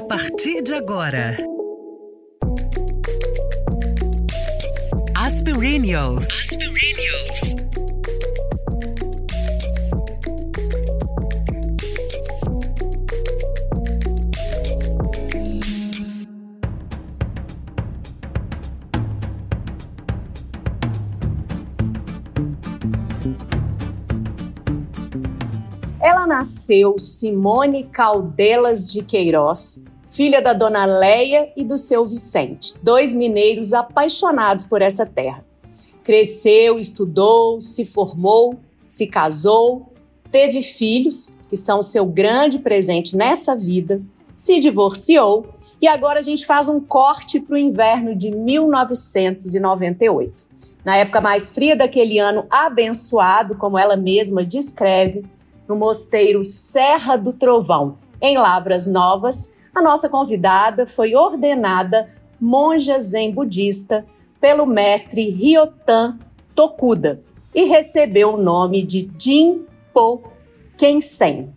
A partir de agora. Aspirinios. Ela nasceu Simone Caldelas de Queiroz, filha da dona Leia e do seu Vicente, dois mineiros apaixonados por essa terra. Cresceu, estudou, se formou, se casou, teve filhos, que são o seu grande presente nessa vida, se divorciou e agora a gente faz um corte para o inverno de 1998. Na época mais fria daquele ano abençoado, como ela mesma descreve, no mosteiro Serra do Trovão, em Lavras Novas, a nossa convidada foi ordenada monja zen budista pelo mestre Ryotan Tokuda e recebeu o nome de Jinpo Kensen,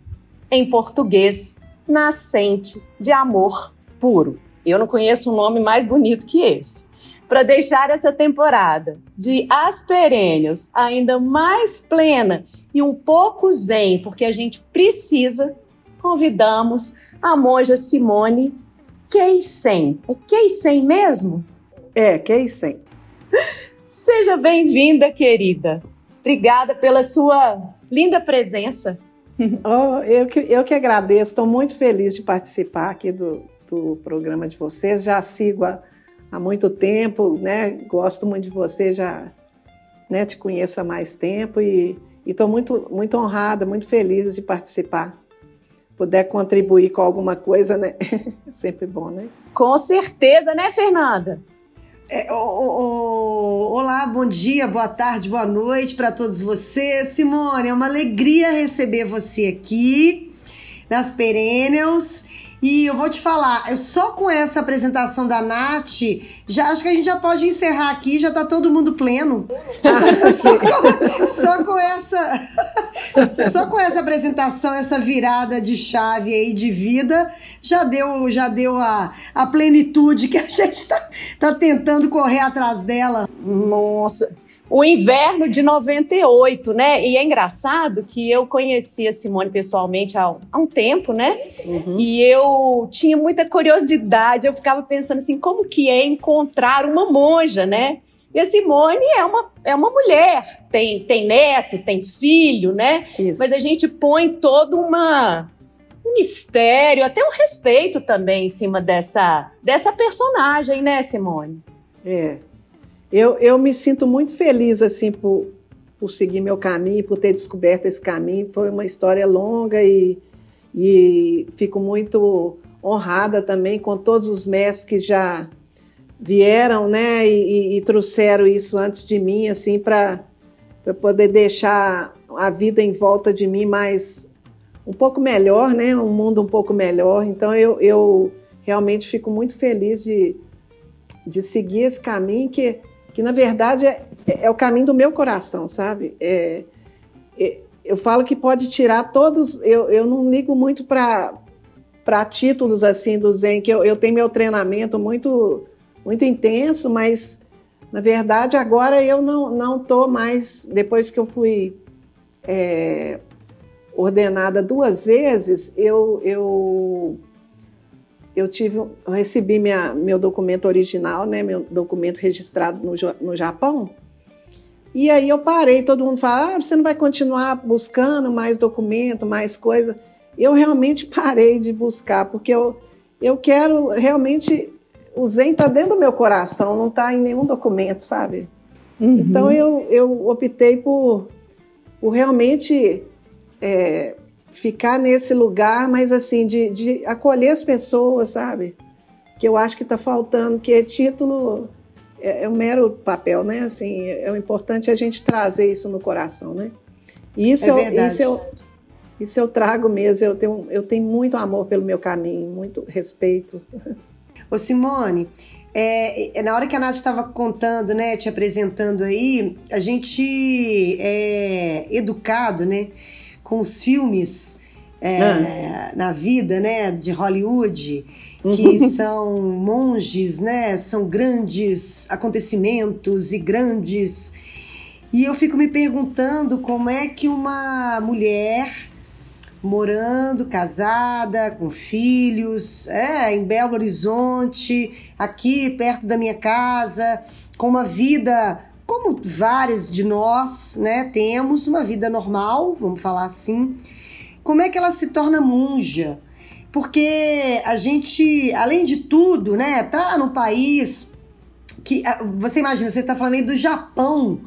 em português, nascente de amor puro. Eu não conheço um nome mais bonito que esse. Para deixar essa temporada de Asperênios ainda mais plena e um pouco zen, porque a gente precisa, convidamos a monja Simone Keisen. É Keisen mesmo? É, Keisen. Seja bem-vinda, querida. Obrigada pela sua linda presença. Oh, eu, que, eu que agradeço, estou muito feliz de participar aqui do, do programa de vocês. Já sigo há, há muito tempo, né? Gosto muito de você, já né, te conheço há mais tempo e estou muito, muito honrada, muito feliz de participar. Puder contribuir com alguma coisa, né? É sempre bom, né? Com certeza, né, Fernanda? É, oh, oh, olá, bom dia, boa tarde, boa noite para todos vocês. Simone, é uma alegria receber você aqui nas Perennials. E eu vou te falar, só com essa apresentação da Nath, já acho que a gente já pode encerrar aqui, já tá todo mundo pleno. Só, só, com, só com essa só com essa apresentação, essa virada de chave aí de vida, já deu, já deu a, a plenitude que a gente tá, tá tentando correr atrás dela. Nossa, o inverno de 98, né? E é engraçado que eu conheci a Simone pessoalmente há, há um tempo, né? Uhum. E eu tinha muita curiosidade, eu ficava pensando assim, como que é encontrar uma monja, né? E a Simone é uma, é uma mulher, tem, tem neto, tem filho, né? Isso. Mas a gente põe todo uma, um mistério, até um respeito também em cima dessa, dessa personagem, né, Simone? É, eu, eu me sinto muito feliz assim por, por seguir meu caminho, por ter descoberto esse caminho. Foi uma história longa e, e fico muito honrada também com todos os mestres que já vieram, né, e, e, trouxeram isso antes de mim, assim, para poder deixar a vida em volta de mim mais um pouco melhor, né, um mundo um pouco melhor. Então eu, eu realmente fico muito feliz de, de seguir esse caminho que que na verdade é, é o caminho do meu coração, sabe? É, é, eu falo que pode tirar todos. Eu, eu não ligo muito para títulos assim do Zen, que eu, eu tenho meu treinamento muito, muito intenso, mas na verdade agora eu não, não tô mais. Depois que eu fui é, ordenada duas vezes, eu, eu eu tive, eu recebi minha, meu documento original, né, meu documento registrado no, no Japão. E aí eu parei, todo mundo fala, ah, você não vai continuar buscando mais documento, mais coisa. Eu realmente parei de buscar, porque eu, eu quero realmente. O Zen está dentro do meu coração, não está em nenhum documento, sabe? Uhum. Então eu, eu optei por, por realmente é, ficar nesse lugar, mas assim, de, de acolher as pessoas, sabe? Que eu acho que está faltando, que título é, é, um mero papel, né? Assim, é, é o importante a gente trazer isso no coração, né? E isso, é eu, isso, eu, isso eu trago mesmo, eu tenho, eu tenho muito amor pelo meu caminho, muito respeito. Ô Simone, é, na hora que a Nath estava contando, né, te apresentando aí, a gente é educado, né? Com os filmes é, ah. na vida, né, de Hollywood, que uhum. são monges, né, são grandes acontecimentos e grandes. E eu fico me perguntando como é que uma mulher morando, casada, com filhos, é, em Belo Horizonte, aqui perto da minha casa, com uma vida como várias de nós, né, temos uma vida normal, vamos falar assim. Como é que ela se torna monja? Porque a gente, além de tudo, né, tá no país que você imagina, você está falando aí do Japão,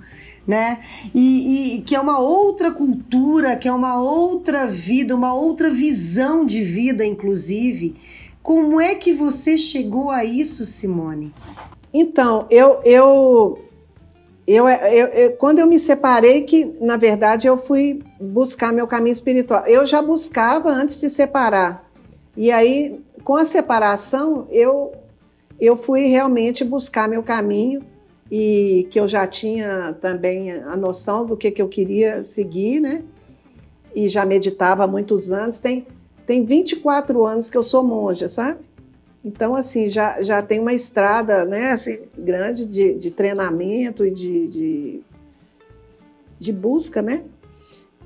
né? E, e, que é uma outra cultura, que é uma outra vida, uma outra visão de vida, inclusive. Como é que você chegou a isso, Simone? Então, eu, eu, eu, eu, eu, quando eu me separei, que na verdade eu fui buscar meu caminho espiritual. Eu já buscava antes de separar. E aí, com a separação, eu, eu fui realmente buscar meu caminho e que eu já tinha também a noção do que, que eu queria seguir, né? E já meditava há muitos anos. Tem, tem 24 anos que eu sou monja, sabe? Então, assim, já, já tem uma estrada né, assim, grande de, de treinamento e de, de, de, busca, né?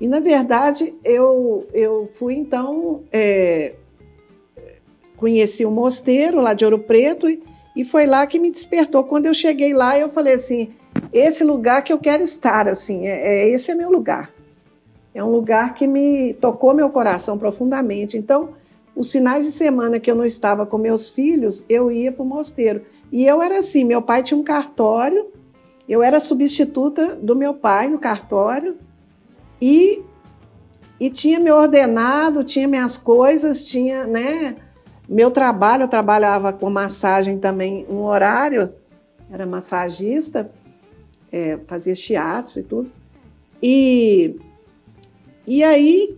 E, na verdade, eu, eu fui, então, é, conheci o um mosteiro lá de Ouro Preto e, e foi lá que me despertou. Quando eu cheguei lá, eu falei assim: esse lugar que eu quero estar, assim, é, é esse é meu lugar. É um lugar que me tocou meu coração profundamente. Então, os finais de semana que eu não estava com meus filhos, eu ia para o mosteiro. E eu era assim: meu pai tinha um cartório, eu era substituta do meu pai no cartório e, e tinha meu ordenado, tinha minhas coisas, tinha, né? Meu trabalho, eu trabalhava com massagem também um horário, era massagista, é, fazia chiatos e tudo. E, e aí,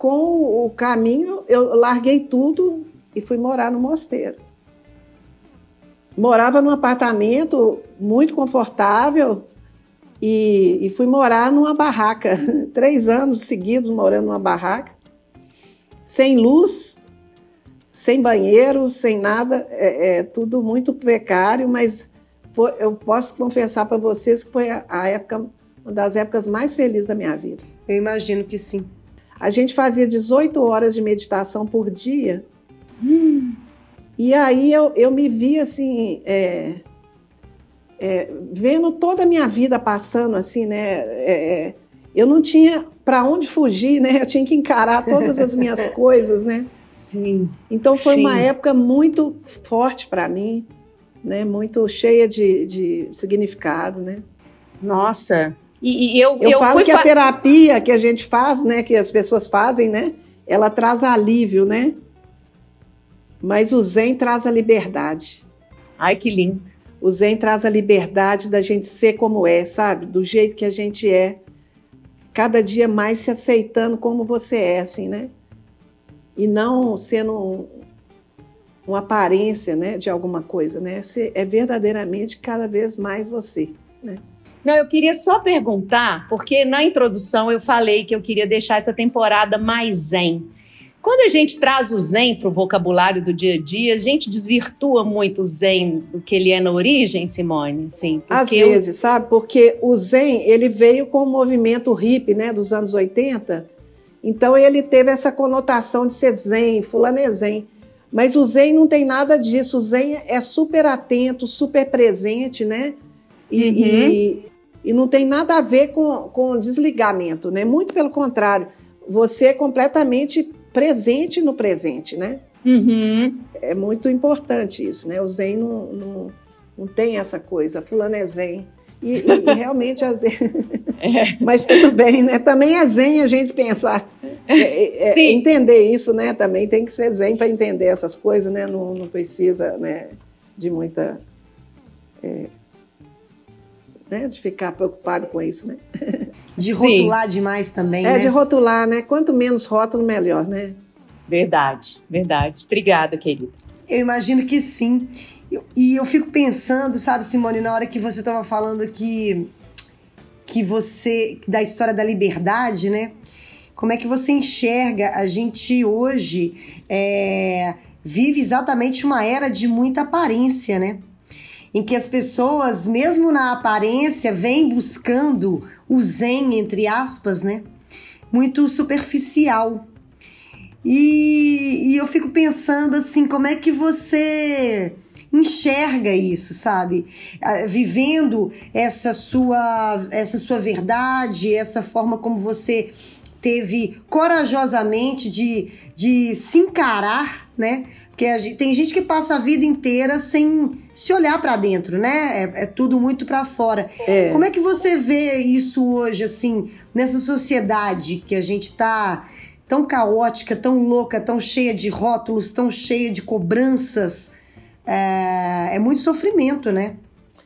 com o caminho, eu larguei tudo e fui morar no mosteiro. Morava num apartamento muito confortável e, e fui morar numa barraca. Três anos seguidos morando numa barraca, sem luz, sem banheiro, sem nada, é, é tudo muito precário, mas foi, eu posso confessar para vocês que foi a, a, época, uma das épocas mais felizes da minha vida. Eu imagino que sim. A gente fazia 18 horas de meditação por dia. Hum. E aí eu, eu me vi assim, é, é, vendo toda a minha vida passando assim, né? É, é eu não tinha para onde fugir, né? Eu tinha que encarar todas as minhas coisas, né? Sim. Então foi sim. uma época muito forte para mim, né? Muito cheia de, de significado, né? Nossa. E, e eu, eu, eu falo que a terapia que a gente faz, né? Que as pessoas fazem, né? Ela traz alívio, né? Mas o Zen traz a liberdade. Ai, que lindo. O Zen traz a liberdade da gente ser como é, sabe? Do jeito que a gente é cada dia mais se aceitando como você é, assim, né? E não sendo um, uma aparência, né, de alguma coisa, né? Você é verdadeiramente cada vez mais você, né? Não, eu queria só perguntar, porque na introdução eu falei que eu queria deixar essa temporada mais zen. Quando a gente traz o zen para o vocabulário do dia a dia, a gente desvirtua muito o zen do que ele é na origem, Simone? Sim, Às vezes, eu... sabe? Porque o zen, ele veio com o movimento hippie, né, dos anos 80. Então ele teve essa conotação de ser zen, fulano é zen. Mas o zen não tem nada disso. O zen é super atento, super presente, né? E, uhum. e, e não tem nada a ver com, com desligamento, né? Muito pelo contrário. Você é completamente presente no presente, né? Uhum. É muito importante isso, né? O Zen não, não, não tem essa coisa, fulano é Zen. E, e realmente a Zen. é. Mas tudo bem, né? Também é Zen a gente pensar, é, é, é entender isso, né? Também tem que ser Zen para entender essas coisas, né? Não, não precisa né, de muita. Né, de ficar preocupado com isso, né? De rotular Sim. demais também, É, né? de rotular, né? Quanto menos rótulo, melhor, né? Verdade, verdade. Obrigada, querida. Eu imagino que sim. e eu fico pensando, sabe, Simone, na hora que você estava falando que, que você. da história da liberdade, né? como é que você enxerga a gente hoje é, vive exatamente uma era de muita aparência, né? Em que as pessoas, mesmo na aparência, vêm buscando o zen, entre aspas, né? Muito superficial. E, e eu fico pensando assim, como é que você enxerga isso, sabe? Ah, vivendo essa sua, essa sua verdade, essa forma como você teve corajosamente de, de se encarar, né? Porque gente, tem gente que passa a vida inteira sem se olhar para dentro, né? É, é, tudo muito para fora. É. Como é que você vê isso hoje, assim, nessa sociedade que a gente tá tão caótica, tão louca, tão cheia de rótulos, tão cheia de cobranças? É, é muito sofrimento, né?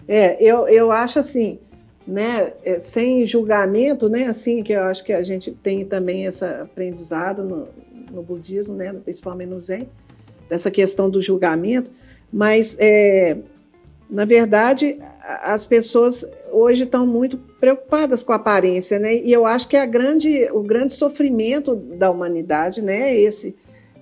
É, eu, eu acho assim, né, é, sem julgamento, né, assim, que eu acho que a gente tem também esse aprendizado no, no budismo, né, principalmente no Zen, dessa questão do julgamento, mas, é, na verdade, as pessoas hoje estão muito preocupadas com a aparência, né? E eu acho que a grande, o grande sofrimento da humanidade, né, é esse,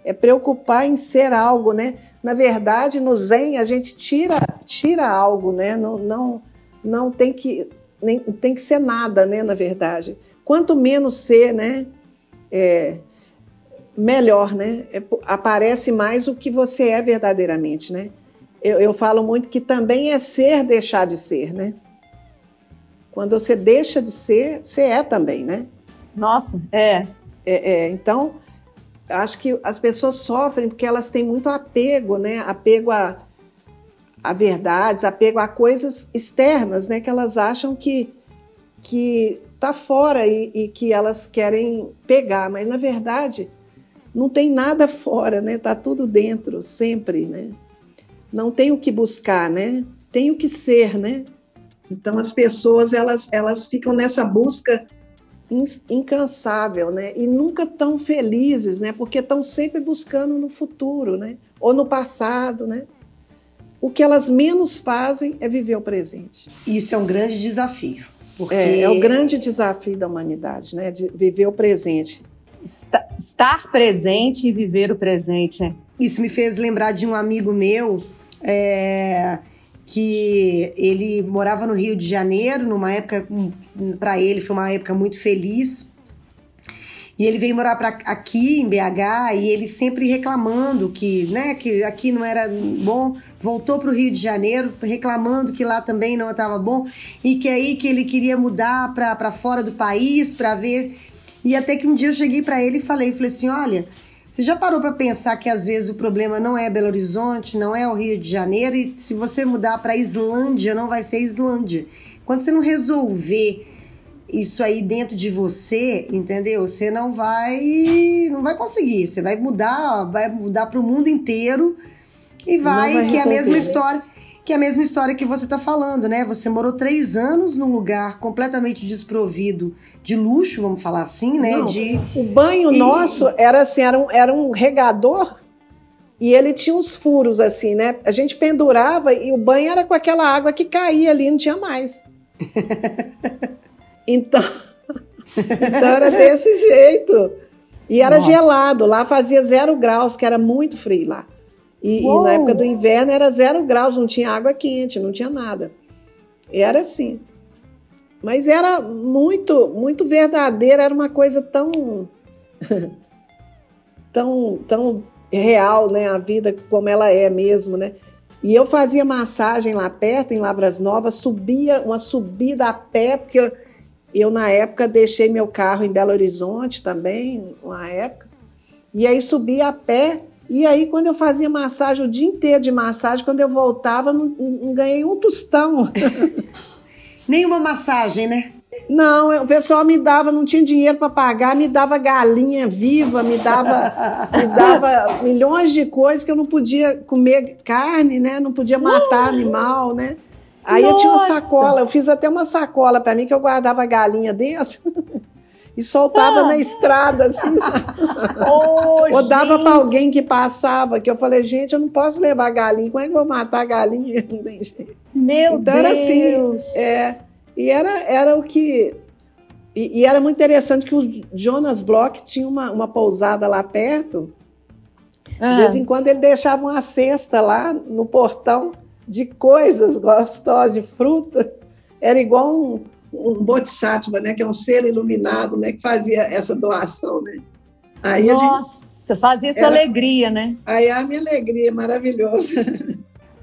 é preocupar em ser algo, né? Na verdade, no Zen a gente tira, tira algo, né? Não, não, não tem que nem tem que ser nada, né? Na verdade, quanto menos ser, né? É, melhor, né? É, aparece mais o que você é verdadeiramente, né? Eu, eu falo muito que também é ser deixar de ser, né? Quando você deixa de ser, você é também, né? Nossa, é. é, é então, acho que as pessoas sofrem porque elas têm muito apego, né? Apego a, a verdades, apego a coisas externas, né? Que elas acham que que tá fora e, e que elas querem pegar, mas na verdade não tem nada fora, né? Tá tudo dentro, sempre, né? Não tem o que buscar, né? Tem o que ser, né? Então as pessoas elas elas ficam nessa busca incansável, né? E nunca tão felizes, né? Porque estão sempre buscando no futuro, né? Ou no passado, né? O que elas menos fazem é viver o presente. Isso é um grande desafio. Porque... É, é o grande desafio da humanidade, né? De viver o presente estar presente e viver o presente. Isso me fez lembrar de um amigo meu é, que ele morava no Rio de Janeiro, numa época, para ele foi uma época muito feliz. E ele veio morar pra, aqui em BH e ele sempre reclamando que, né, que aqui não era bom, voltou para o Rio de Janeiro reclamando que lá também não estava bom e que aí que ele queria mudar para fora do país para ver e até que um dia eu cheguei para ele e falei, falei assim, olha, você já parou para pensar que às vezes o problema não é Belo Horizonte, não é o Rio de Janeiro e se você mudar para Islândia não vai ser Islândia. Quando você não resolver isso aí dentro de você, entendeu? Você não vai não vai conseguir. Você vai mudar, vai mudar para o mundo inteiro e vai, vai que é a mesma história que é a mesma história que você está falando, né? Você morou três anos num lugar completamente desprovido de luxo, vamos falar assim, né? Não, de... O banho e... nosso era assim, era um, era um regador e ele tinha uns furos assim, né? A gente pendurava e o banho era com aquela água que caía ali, não tinha mais. então, então era desse jeito. E era Nossa. gelado, lá fazia zero graus, que era muito frio lá. E, e, na época do inverno era zero graus, não tinha água quente, não tinha nada. Era assim. Mas era muito, muito verdadeira, era uma coisa tão. tão, tão real, né? A vida como ela é mesmo, né? E eu fazia massagem lá perto, em Lavras Novas, subia uma subida a pé, porque eu, eu na época deixei meu carro em Belo Horizonte também, uma época, e aí subia a pé e aí, quando eu fazia massagem, o dia inteiro de massagem, quando eu voltava, não, não ganhei um tostão. Nenhuma massagem, né? Não, o pessoal me dava, não tinha dinheiro para pagar, me dava galinha viva, me dava, me dava milhões de coisas que eu não podia comer carne, né? Não podia matar uh! animal, né? Aí Nossa. eu tinha uma sacola, eu fiz até uma sacola para mim que eu guardava galinha dentro. e soltava ah. na estrada, assim, oh, Ou dava para alguém que passava, que eu falei, gente, eu não posso levar galinha, como é que eu vou matar a galinha? Não tem jeito. Meu então, Deus! era assim, é, e era, era o que e, e, era muito interessante que o Jonas Bloch tinha uma, uma pousada lá perto. De vez em quando ele deixava uma cesta lá no portão de coisas gostosas, de fruta. Era igual um, um bodhisattva, né, que é um ser iluminado, né, que fazia essa doação, né. Aí Nossa, gente, fazia sua era, alegria, né? Aí a minha alegria, maravilhosa.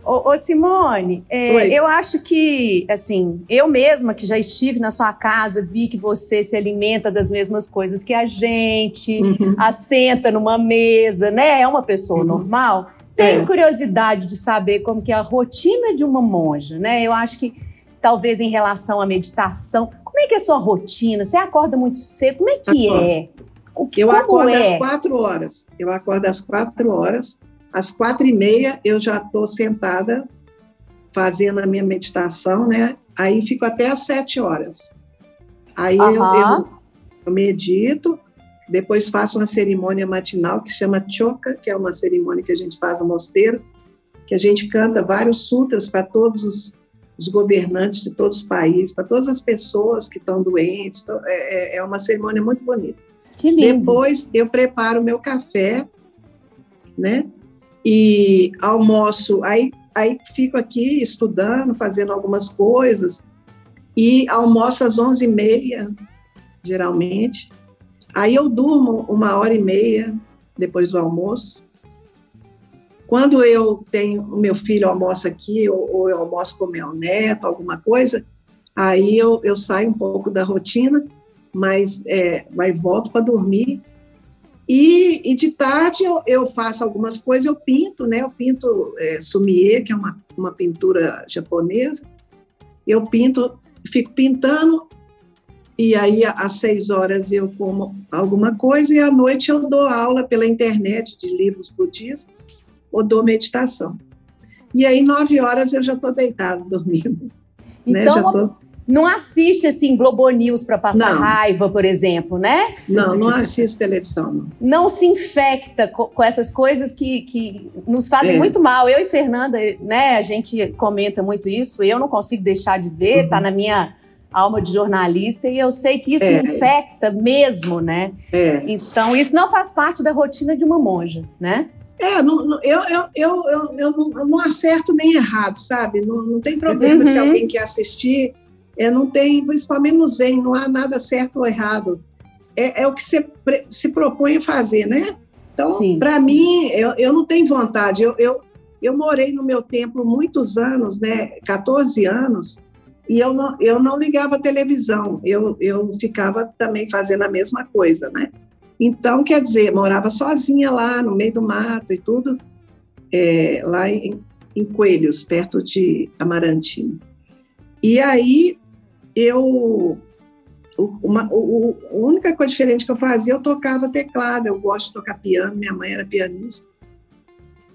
Ô, ô Simone, é, eu acho que, assim, eu mesma que já estive na sua casa, vi que você se alimenta das mesmas coisas que a gente, uhum. assenta numa mesa, né? É uma pessoa uhum. normal. Tenho é. curiosidade de saber como que é a rotina de uma monja, né? Eu acho que talvez em relação à meditação, como é que é a sua rotina? Você acorda muito cedo? Como é que Acordo. é? O que, eu acordo é? às quatro horas. Eu acordo às quatro horas às quatro e meia eu já estou sentada fazendo a minha meditação, né? Aí fico até às sete horas. Aí eu, eu, eu, medito, depois faço uma cerimônia matinal que chama Choca, que é uma cerimônia que a gente faz no mosteiro, que a gente canta vários sutras para todos os, os, governantes de todos os países, para todas as pessoas que estão doentes. Então, é, é, é uma cerimônia muito bonita. Que lindo. Depois eu preparo o meu café, né? e almoço, aí, aí fico aqui estudando, fazendo algumas coisas, e almoço às 11h30, geralmente. Aí eu durmo uma hora e meia depois do almoço. Quando eu tenho o meu filho almoça aqui, ou, ou eu almoço com meu neto, alguma coisa, aí eu, eu saio um pouco da rotina, mas é, vai volto para dormir e, e, de tarde eu, eu, faço algumas coisas, eu pinto, né? Eu pinto é, sumie, que é uma, uma pintura japonesa. Eu pinto, fico pintando, e aí às seis horas eu como alguma coisa, e à noite eu dou aula pela internet de livros budistas, ou dou meditação. E aí, nove horas, eu já estou deitado, dormindo. Né? Então, né? tô não assiste assim Globo News para passar não. raiva, por exemplo, né? Não, não assisto televisão. Não, não se infecta com, com, essas coisas que, que nos fazem é. muito mal. Eu e Fernanda, né? A gente comenta muito isso. Eu não consigo deixar de ver, uhum. tá na minha alma de jornalista e eu sei que isso é. infecta mesmo, né? É. Então isso não faz parte da rotina de uma monja, né? É, não, não, eu, eu, eu, eu, eu, não, eu não acerto nem errado, sabe? Não, não tem problema uhum. se alguém quer assistir é, não tem, principalmente no Zen, não há nada certo ou errado. É, é o que você se propõe a fazer, né? Então, para mim, eu, eu não tenho vontade. Eu, eu, eu morei no meu templo muitos anos, né? 14 anos, e eu não, eu não ligava televisão, eu, eu ficava também fazendo a mesma coisa, né? Então, quer dizer, morava sozinha lá no meio do mato e tudo, é, lá em, em Coelhos, perto de Amarantina. E aí eu uma, o, a única coisa diferente que eu fazia, eu tocava teclado, eu gosto de tocar piano, minha mãe era pianista,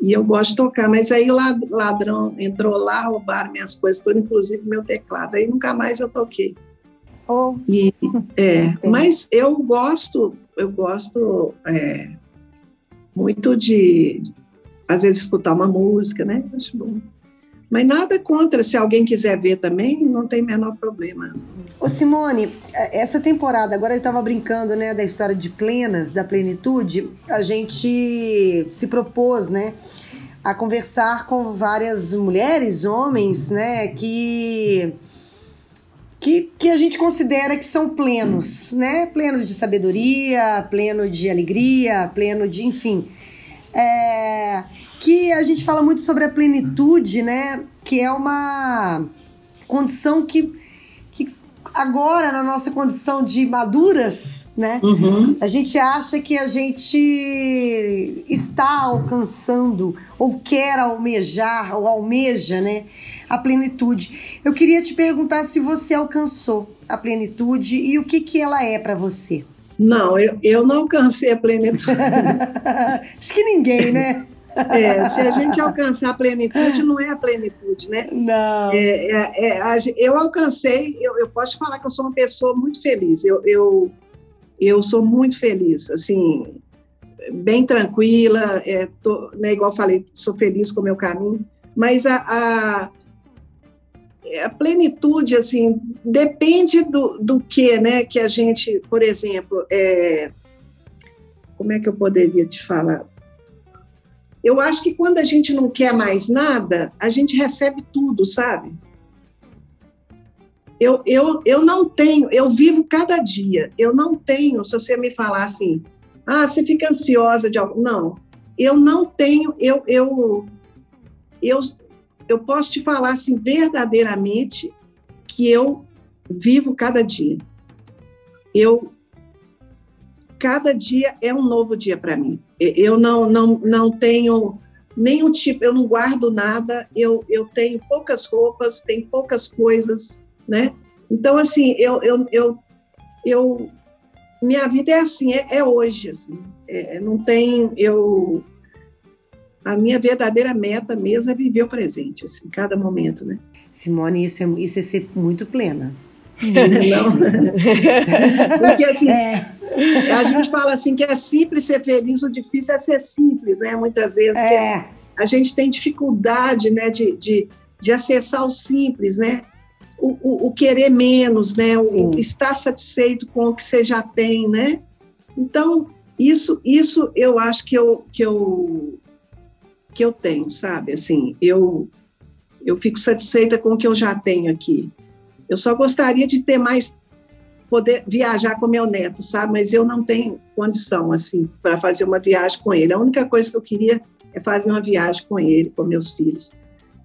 e eu gosto de tocar, mas aí o ladrão entrou lá, roubaram minhas coisas, tudo, inclusive meu teclado, aí nunca mais eu toquei. Oh. E, é, mas eu gosto, eu gosto é, muito de, às vezes, escutar uma música, né? Acho bom. Mas nada contra, se alguém quiser ver também, não tem menor problema. Ô Simone, essa temporada, agora eu estava brincando, né, da história de plenas, da plenitude, a gente se propôs, né, a conversar com várias mulheres, homens, né, que que, que a gente considera que são plenos, né? Pleno de sabedoria, pleno de alegria, pleno de, enfim. É, que a gente fala muito sobre a plenitude, né? Que é uma condição que, que agora, na nossa condição de maduras, né? Uhum. A gente acha que a gente está alcançando ou quer almejar ou almeja, né? A plenitude. Eu queria te perguntar se você alcançou a plenitude e o que, que ela é para você. Não, eu, eu não alcancei a plenitude. Acho que ninguém, né? É, se a gente alcançar a plenitude, não é a plenitude, né? Não. É, é, é, eu alcancei, eu, eu, posso falar que eu sou uma pessoa muito feliz. Eu, eu, eu sou muito feliz, assim, bem tranquila, é, tô, né, igual falei, sou feliz com o meu caminho, mas a, a a plenitude, assim, depende do, do que, né, que a gente, por exemplo, é, como é que eu poderia te falar? Eu acho que quando a gente não quer mais nada, a gente recebe tudo, sabe? Eu, eu, eu não tenho, eu vivo cada dia, eu não tenho, se você me falar assim, ah, você fica ansiosa de algo. Não, eu não tenho, eu, eu, eu, eu posso te falar assim verdadeiramente que eu vivo cada dia. Eu cada dia é um novo dia para mim. Eu não não não tenho nenhum tipo, eu não guardo nada, eu, eu tenho poucas roupas, tenho poucas coisas, né? Então assim, eu eu, eu, eu minha vida é assim, é, é hoje assim. É, não tem eu a minha verdadeira meta mesmo é viver o presente, assim, cada momento, né? Simone, isso é, isso é ser muito plena. Não. Porque assim, é. a gente fala assim que é simples ser feliz, o difícil é ser simples, né? Muitas vezes é. a gente tem dificuldade, né, de, de, de acessar o simples, né? O, o, o querer menos, né? O, o estar satisfeito com o que você já tem, né? Então, isso, isso eu acho que eu, que eu que eu tenho, sabe? Assim, eu eu fico satisfeita com o que eu já tenho aqui. Eu só gostaria de ter mais poder viajar com meu neto, sabe? Mas eu não tenho condição assim para fazer uma viagem com ele. A única coisa que eu queria é fazer uma viagem com ele, com meus filhos.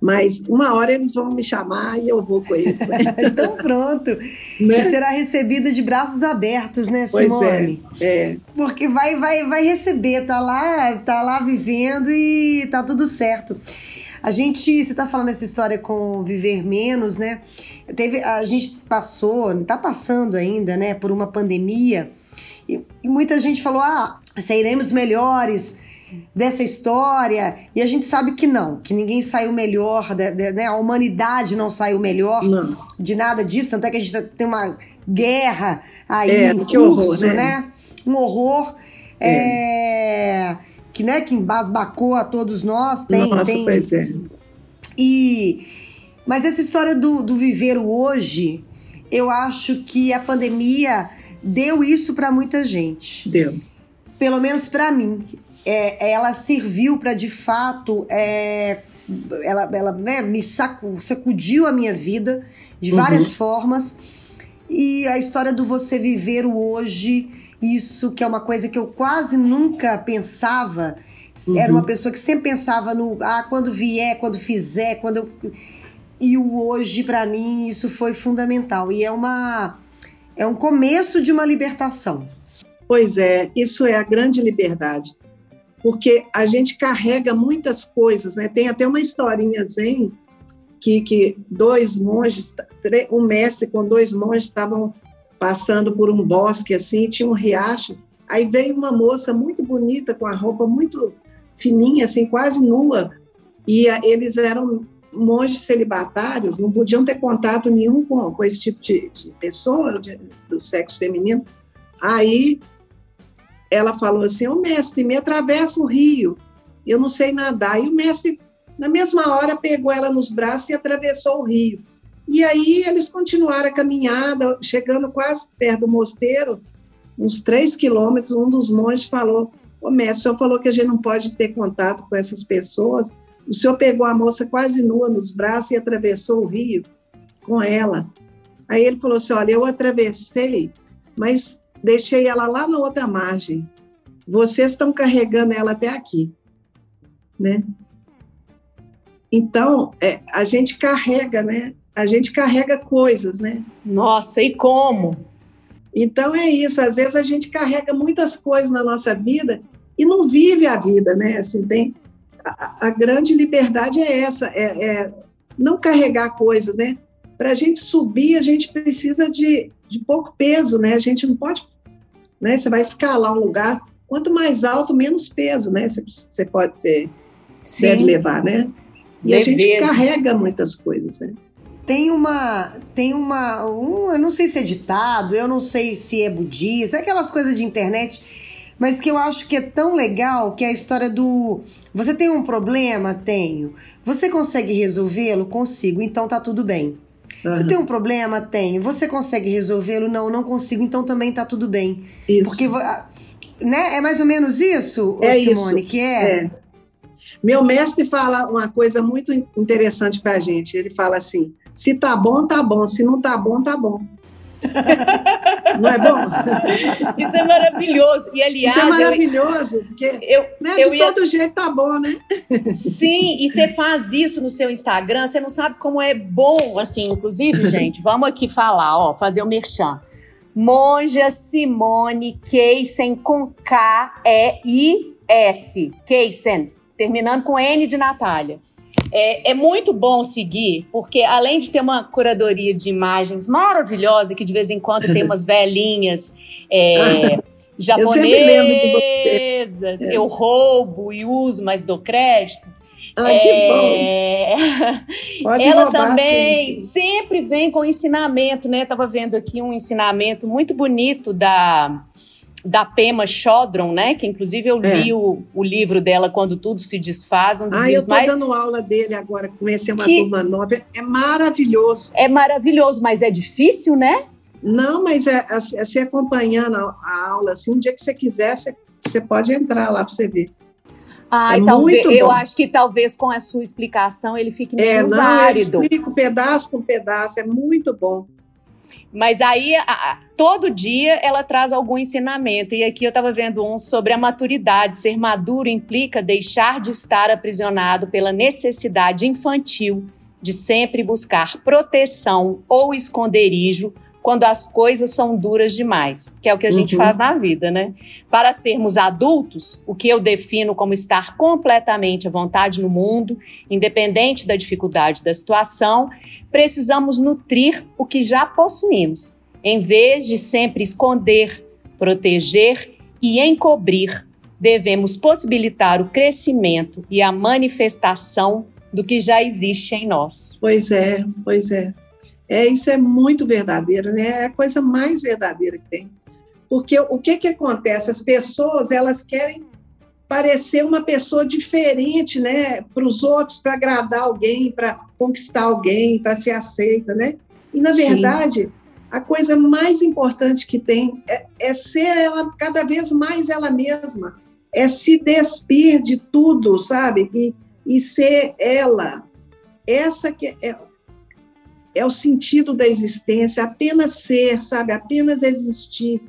Mas uma hora eles vão me chamar e eu vou com eles. então pronto. Né? será recebida de braços abertos, né, Simone? Pois é, é. Porque vai, vai, vai receber, tá lá, tá lá vivendo e tá tudo certo. A gente, você tá falando essa história com viver menos, né? Teve, a gente passou, tá passando ainda, né, por uma pandemia e, e muita gente falou: ah, sairemos melhores dessa história e a gente sabe que não, que ninguém saiu melhor, de, de, né? a humanidade não saiu melhor não. de nada disso, tanto é que a gente tem uma guerra aí é, em curso, horror, né? né? Um horror é. É, que, né, que embasbacou a todos nós. Tem, Nossa, tem, pois é. E, mas essa história do, do viver o hoje, eu acho que a pandemia deu isso para muita gente. Deu. Pelo menos para mim é, ela serviu para de fato é, ela, ela né, me sacu, sacudiu a minha vida de várias uhum. formas. E a história do você viver o hoje isso que é uma coisa que eu quase nunca pensava. Uhum. era uma pessoa que sempre pensava no ah quando vier quando fizer quando eu e o hoje para mim isso foi fundamental. E é uma é um começo de uma libertação. Pois é, isso é a grande liberdade porque a gente carrega muitas coisas, né? Tem até uma historinha zen que, que dois monges, um mestre com dois monges estavam passando por um bosque assim, tinha um riacho. Aí veio uma moça muito bonita com a roupa muito fininha, assim, quase nua, e eles eram monges celibatários, não podiam ter contato nenhum com, com esse tipo de, de pessoa de, do sexo feminino. Aí ela falou assim: o mestre, me atravessa o rio, eu não sei nadar. E o mestre, na mesma hora, pegou ela nos braços e atravessou o rio. E aí eles continuaram a caminhada, chegando quase perto do mosteiro, uns três quilômetros. Um dos monges falou: Ô mestre, o senhor falou que a gente não pode ter contato com essas pessoas. O senhor pegou a moça quase nua nos braços e atravessou o rio com ela. Aí ele falou assim: Olha, eu atravessei, mas deixei ela lá na outra margem. Vocês estão carregando ela até aqui, né? Então, é, a gente carrega, né? A gente carrega coisas, né? Nossa, e como? Então é isso. Às vezes a gente carrega muitas coisas na nossa vida e não vive a vida, né? Assim, tem a, a grande liberdade é essa, é, é não carregar coisas, né? Para a gente subir, a gente precisa de, de pouco peso, né? A gente não pode, né? Você vai escalar um lugar, quanto mais alto, menos peso, né? Você, você pode ter, Sim. deve levar, né? E Leveza. a gente carrega muitas coisas, né? Tem uma, tem uma, um, eu não sei se é ditado, eu não sei se é budista, é aquelas coisas de internet, mas que eu acho que é tão legal, que é a história do, você tem um problema? Tenho. Você consegue resolvê-lo? Consigo, então tá tudo bem. Uhum. Você tem um problema? Tem. Você consegue resolvê-lo? Não, não consigo, então também tá tudo bem. Isso. Porque né? É mais ou menos isso, é Simone, isso. que é? é. Meu mestre fala uma coisa muito interessante para a gente. Ele fala assim: se tá bom, tá bom. Se não tá bom, tá bom. Não é bom? Isso é maravilhoso. E, aliás. Isso é maravilhoso, eu, porque eu, né, de ia... todo jeito tá bom, né? Sim, e você faz isso no seu Instagram, você não sabe como é bom, assim, inclusive, gente, vamos aqui falar, ó, fazer o merchan. Monja Simone Keisen com K-E-I-S. Keisen, terminando com N de Natália. É, é, muito bom seguir, porque além de ter uma curadoria de imagens maravilhosa, que de vez em quando tem umas velhinhas é, japonesas, eu, eu roubo e uso, mas dou crédito. Ah, é... que bom! Pode Ela roubar, também gente. sempre vem com ensinamento, né? Tava vendo aqui um ensinamento muito bonito da da Pema Chodron, né? Que inclusive eu li é. o, o, livro dela Quando Tudo Se Desfaz. Um dos ah, eu estou mais... dando aula dele agora, conhecer uma que... turma nova. É maravilhoso. É maravilhoso, mas é difícil, né? Não, mas é, é, é se acompanhando a, a, aula, assim, um dia que você quiser, você, você pode entrar lá para você ver. Ah, é talvez, eu acho que talvez com a sua explicação ele fique é, menos é, não, árido. Eu explico pedaço por pedaço, é muito bom. Mas aí, a, todo dia, ela traz algum ensinamento. E aqui eu estava vendo um sobre a maturidade. Ser maduro implica deixar de estar aprisionado pela necessidade infantil de sempre buscar proteção ou esconderijo quando as coisas são duras demais, que é o que a gente uhum. faz na vida, né? Para sermos adultos, o que eu defino como estar completamente à vontade no mundo, independente da dificuldade da situação, precisamos nutrir o que já possuímos, em vez de sempre esconder, proteger e encobrir. Devemos possibilitar o crescimento e a manifestação do que já existe em nós. Pois é, pois é. É, isso é muito verdadeiro, né? É a coisa mais verdadeira que tem. Porque o que, que acontece? As pessoas, elas querem parecer uma pessoa diferente, né? Para os outros, para agradar alguém, para conquistar alguém, para ser aceita, né? E, na verdade, Sim. a coisa mais importante que tem é, é ser ela cada vez mais ela mesma. É se despir de tudo, sabe? E, e ser ela. Essa que é, é o sentido da existência, apenas ser, sabe? Apenas existir.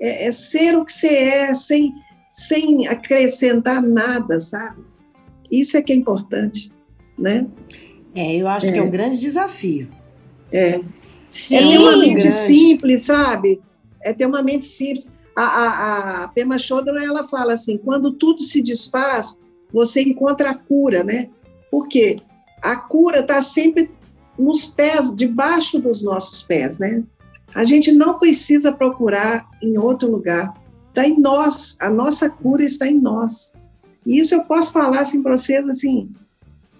É, é, ser o que você é, sem, sem acrescentar nada, sabe? Isso é que é importante, né? É, eu acho é. que é um grande desafio. É. Sim, é ter uma mente grande. simples, sabe? É ter uma mente simples. A, a, a Pema Chodron, ela fala assim, quando tudo se desfaz, você encontra a cura, né? Por quê? A cura está sempre nos pés, debaixo dos nossos pés, né? A gente não precisa procurar em outro lugar. Está em nós, a nossa cura está em nós. E isso eu posso falar assim para vocês assim,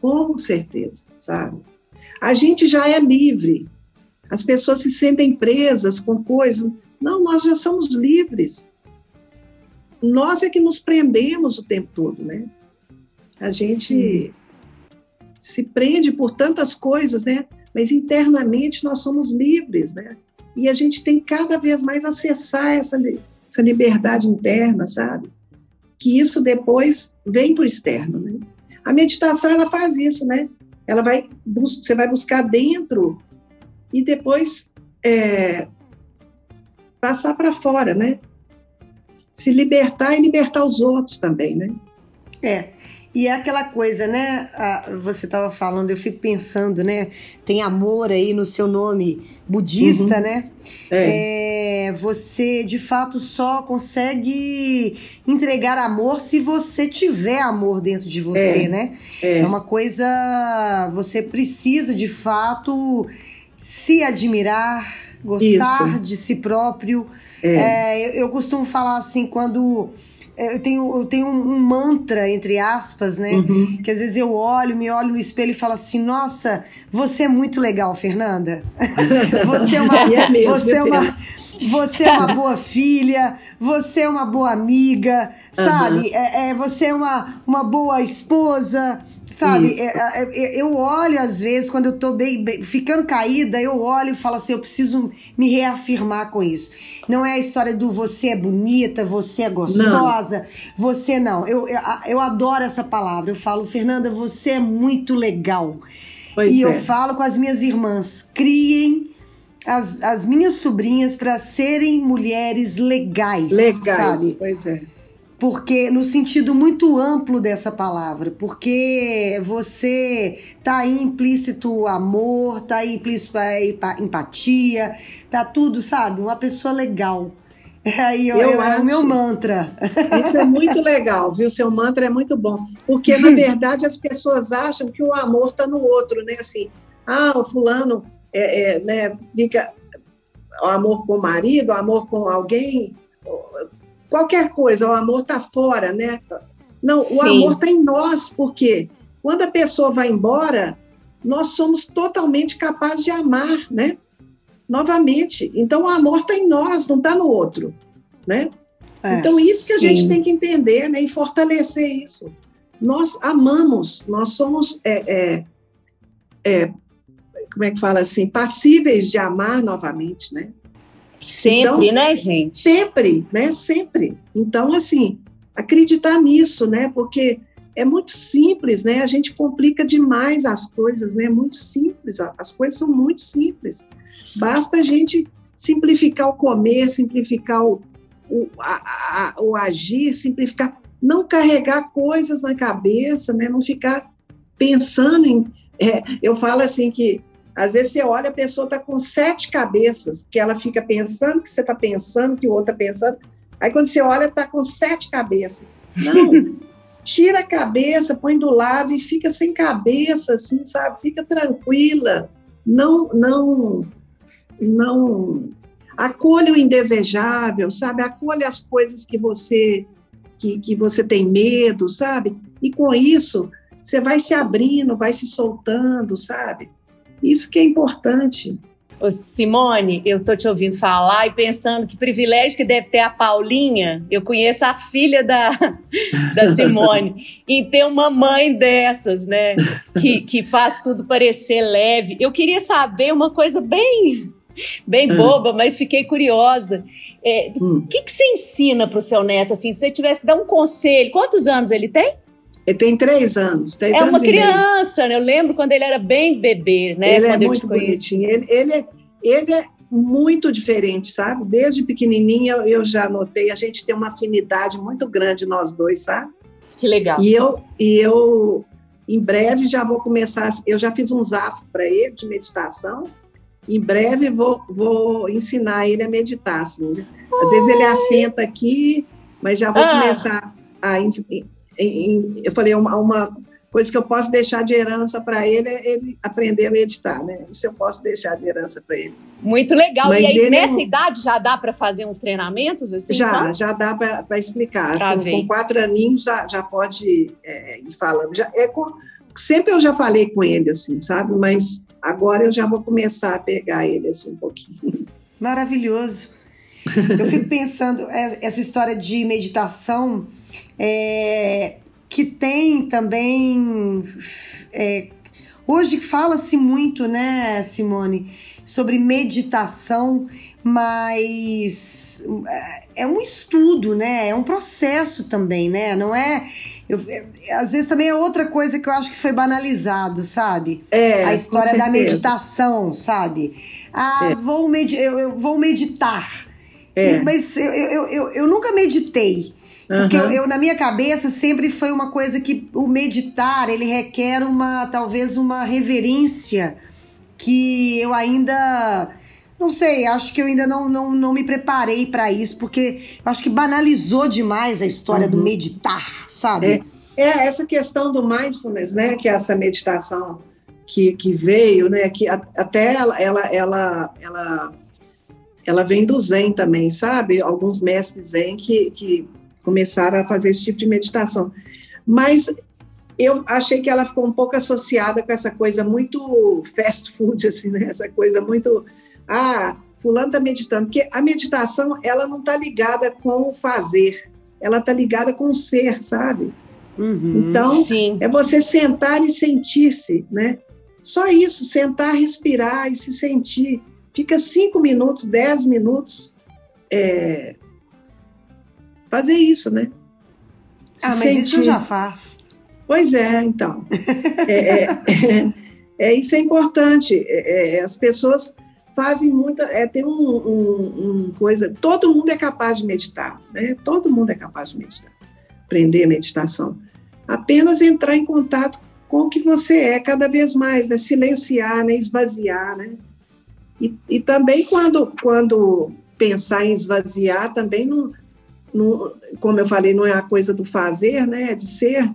com certeza, sabe? A gente já é livre. As pessoas se sentem presas com coisas. Não, nós já somos livres. Nós é que nos prendemos o tempo todo, né? A gente Sim se prende por tantas coisas, né? Mas internamente nós somos livres, né? E a gente tem cada vez mais acessar essa, essa liberdade interna, sabe? Que isso depois vem para o externo, né? A meditação ela faz isso, né? Ela vai você vai buscar dentro e depois é, passar para fora, né? Se libertar e libertar os outros também, né? É. E é aquela coisa, né? você estava falando, eu fico pensando, né? Tem amor aí no seu nome budista, uhum. né? É. é. você de fato só consegue entregar amor se você tiver amor dentro de você, é. né? É. é uma coisa. Você precisa de fato se admirar, gostar Isso. de si próprio. É. é eu, eu costumo falar assim, quando eu tenho, eu tenho um, mantra, entre aspas, né? Uhum. Que às vezes eu olho, me olho no espelho e falo assim: Nossa, você é muito legal, Fernanda. você é uma. é mesmo, você é uma. Você é uma boa filha, você é uma boa amiga, sabe? Uhum. É, é, você é uma, uma boa esposa, Sabe, é, é, é, eu olho às vezes, quando eu tô bem, bem, ficando caída, eu olho e falo assim: eu preciso me reafirmar com isso. Não é a história do você é bonita, você é gostosa, não. você não. Eu, eu, eu adoro essa palavra. Eu falo, Fernanda, você é muito legal. Pois e eu falo com as minhas irmãs: criem as, as minhas sobrinhas para serem mulheres legais. Legais, sabe? pois é porque no sentido muito amplo dessa palavra, porque você tá aí implícito amor, tá aí implícito empatia, tá tudo, sabe? Uma pessoa legal. Aí eu, eu, é o meu mantra. Isso é muito legal, viu? Seu mantra é muito bom. Porque, na verdade, as pessoas acham que o amor está no outro, né? Assim, ah, o fulano é, é, né, fica o amor com o marido, o amor com alguém, qualquer coisa, o amor está fora, né? Não, o Sim. amor está em nós, porque quando a pessoa vai embora, nós somos totalmente capazes de amar, né? Novamente. Então, o amor está em nós, não está no outro, né? É, então, isso que sim. a gente tem que entender, né? E fortalecer isso. Nós amamos, nós somos, é, é, é, como é que fala assim, passíveis de amar novamente, né? Sempre, então, né, gente? Sempre, né? Sempre. Então, assim, acreditar nisso, né? Porque é muito simples, né? A gente complica demais as coisas, né? É muito simples, as coisas são muito simples. Basta a gente simplificar o comer, simplificar o, o, a, a, o agir, simplificar, não carregar coisas na cabeça, né? Não ficar pensando em. É, eu falo assim que às vezes você olha, a pessoa está com sete cabeças, que ela fica pensando que você está pensando, que o outro está pensando. Aí quando você olha, está com sete cabeças. Não, tira a cabeça, põe do lado e fica sem cabeça, assim, sabe? Fica tranquila. Não, não, não. Acolha o indesejável, sabe? Acolha as coisas que você que, que você tem medo, sabe? E com isso, você vai se abrindo, vai se soltando, sabe? Isso que é importante. Ô, Simone, eu tô te ouvindo falar e pensando que privilégio que deve ter a Paulinha. Eu conheço a filha da, da Simone, em ter uma mãe dessas, né? Que, que faz tudo parecer leve. Eu queria saber uma coisa bem, bem hum. boba, mas fiquei curiosa. É, o hum. que, que você ensina para o seu neto? Assim, se você tivesse que dar um conselho, quantos anos ele tem? Ele tem três anos. Três é anos uma criança, né? Eu lembro quando ele era bem bebê, né? Ele é quando é muito bonitinho. Ele, ele, é, ele é muito diferente, sabe? Desde pequenininha eu, eu já notei, a gente tem uma afinidade muito grande nós dois, sabe? Que legal. E eu, e eu em breve já vou começar, eu já fiz um zafo para ele de meditação, em breve vou, vou ensinar ele a meditar. Assim. Às vezes ele assenta aqui, mas já vou ah. começar a em, eu falei, uma, uma coisa que eu posso deixar de herança para ele é ele aprender a meditar, né? Isso eu posso deixar de herança para ele. Muito legal. Mas e aí, nessa é... idade, já dá para fazer uns treinamentos assim? Já, então? já dá para explicar. Com, com, quatro aninhos já, já pode é, ir falando. Já, é com, sempre eu já falei com ele, assim, sabe? Mas agora eu já vou começar a pegar ele, assim, um pouquinho. Maravilhoso. Eu fico pensando, é, essa história de meditação é, que tem também. É, hoje fala-se muito, né, Simone, sobre meditação, mas é, é um estudo, né? É um processo também, né? Não é. Eu, é, às vezes também é outra coisa que eu acho que foi banalizado, sabe? É, a história da meditação, sabe? Ah, é. vou, med eu, eu, vou meditar. É. Mas eu, eu, eu, eu nunca meditei. Porque uhum. eu, eu, na minha cabeça, sempre foi uma coisa que o meditar, ele requer uma, talvez uma reverência que eu ainda, não sei, acho que eu ainda não, não, não me preparei para isso, porque eu acho que banalizou demais a história uhum. do meditar, sabe? É, é, essa questão do mindfulness, né, que é essa meditação que, que veio, né, que a, até ela, ela, ela, ela, ela vem do Zen também, sabe? Alguns mestres Zen que, que começaram a fazer esse tipo de meditação. Mas eu achei que ela ficou um pouco associada com essa coisa muito fast food, assim, né? Essa coisa muito, ah, fulano está meditando, porque a meditação ela não está ligada com o fazer, ela está ligada com o ser, sabe? Uhum, então, sim. é você sentar e sentir-se, né? Só isso, sentar, respirar e se sentir. Fica cinco minutos, dez minutos, é, fazer isso, né? Se ah, mas sentir. isso já faz. Pois é, então. é, é, é, isso é importante. É, é, as pessoas fazem muita. É, tem um, um, um, coisa. Todo mundo é capaz de meditar, né? Todo mundo é capaz de meditar, aprender meditação. Apenas entrar em contato com o que você é cada vez mais, né? Silenciar, né? Esvaziar, né? E, e também quando, quando pensar em esvaziar, também não, não, como eu falei, não é a coisa do fazer, né? De ser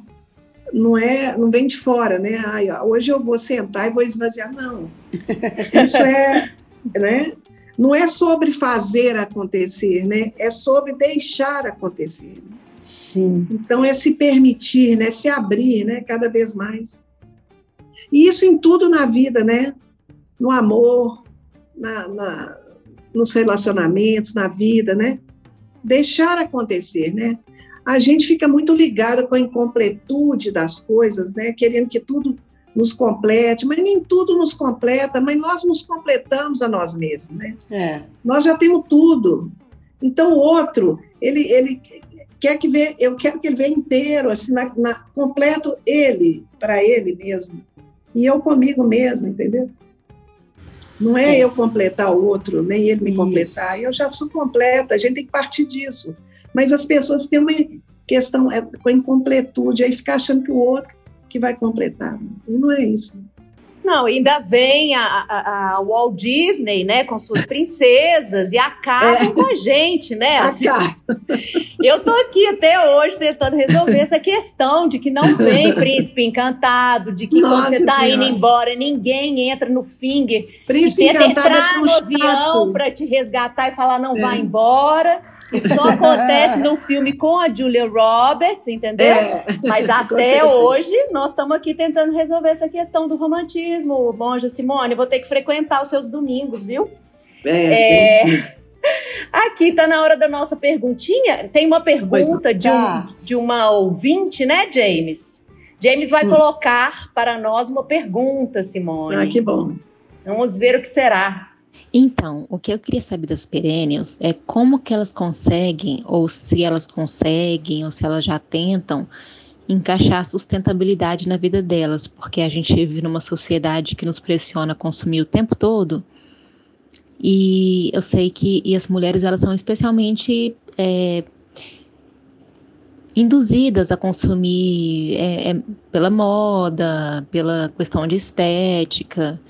não é, não vem de fora, né? Ai, hoje eu vou sentar e vou esvaziar, não. Isso é, né? Não é sobre fazer acontecer, né? É sobre deixar acontecer. Sim. Então é se permitir, né? Se abrir, né? Cada vez mais. E isso em tudo na vida, né? No amor, na, na nos relacionamentos, na vida, né? Deixar acontecer, né? a gente fica muito ligada com a incompletude das coisas, né? Querendo que tudo nos complete, mas nem tudo nos completa, mas nós nos completamos a nós mesmos, né? É. Nós já temos tudo. Então o outro, ele, ele quer que vê, eu quero que ele veja inteiro, assim, na, na completo ele para ele mesmo e eu comigo mesmo, entendeu? Não é, é. eu completar o outro, nem ele me Isso. completar. Eu já sou completa. A gente tem que partir disso mas as pessoas têm uma questão é, com a incompletude, aí fica achando que o outro que vai completar. E não é isso. Não, ainda vem a, a, a, Walt Disney, né, com suas princesas e acabam é. com a gente, né? Assim, eu tô aqui até hoje tentando resolver essa questão de que não vem príncipe encantado, de que Nossa quando você tá senhora. indo embora, ninguém entra no finger príncipe e tenta encantado é entrar é no avião para te resgatar e falar não é. vai embora. Isso só acontece no filme com a Julia Roberts, entendeu? É, Mas até hoje nós estamos aqui tentando resolver essa questão do romantismo. Monja Simone, vou ter que frequentar os seus domingos, viu? É, é... Aqui tá na hora da nossa perguntinha. Tem uma pergunta de, um, tá. de uma ouvinte, né, James? James vai hum. colocar para nós uma pergunta, Simone. Ah, que bom. Vamos ver o que será. Então, o que eu queria saber das perennials é como que elas conseguem, ou se elas conseguem, ou se elas já tentam encaixar a sustentabilidade na vida delas, porque a gente vive numa sociedade que nos pressiona a consumir o tempo todo. E eu sei que e as mulheres elas são especialmente é, induzidas a consumir é, é, pela moda, pela questão de estética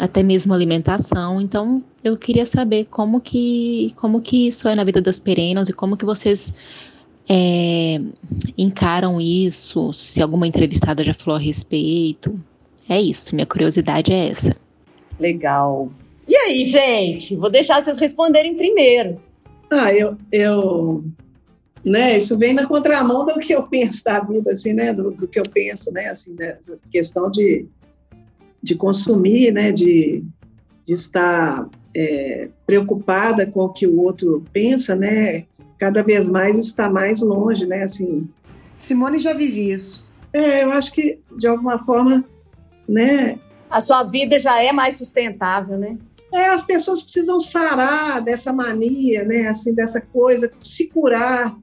até mesmo alimentação. Então, eu queria saber como que, como que isso é na vida das perenas e como que vocês é, encaram isso, se alguma entrevistada já falou a respeito. É isso, minha curiosidade é essa. Legal. E aí, gente? Vou deixar vocês responderem primeiro. Ah, eu, eu né, isso vem na contramão do que eu penso da vida, assim, né, do, do que eu penso, né, assim, nessa questão de de consumir, né, de, de estar é, preocupada com o que o outro pensa, né, cada vez mais está mais longe, né, assim. Simone já vive isso. É, eu acho que de alguma forma, né. A sua vida já é mais sustentável, né? É, as pessoas precisam sarar dessa mania, né, assim, dessa coisa, se curar,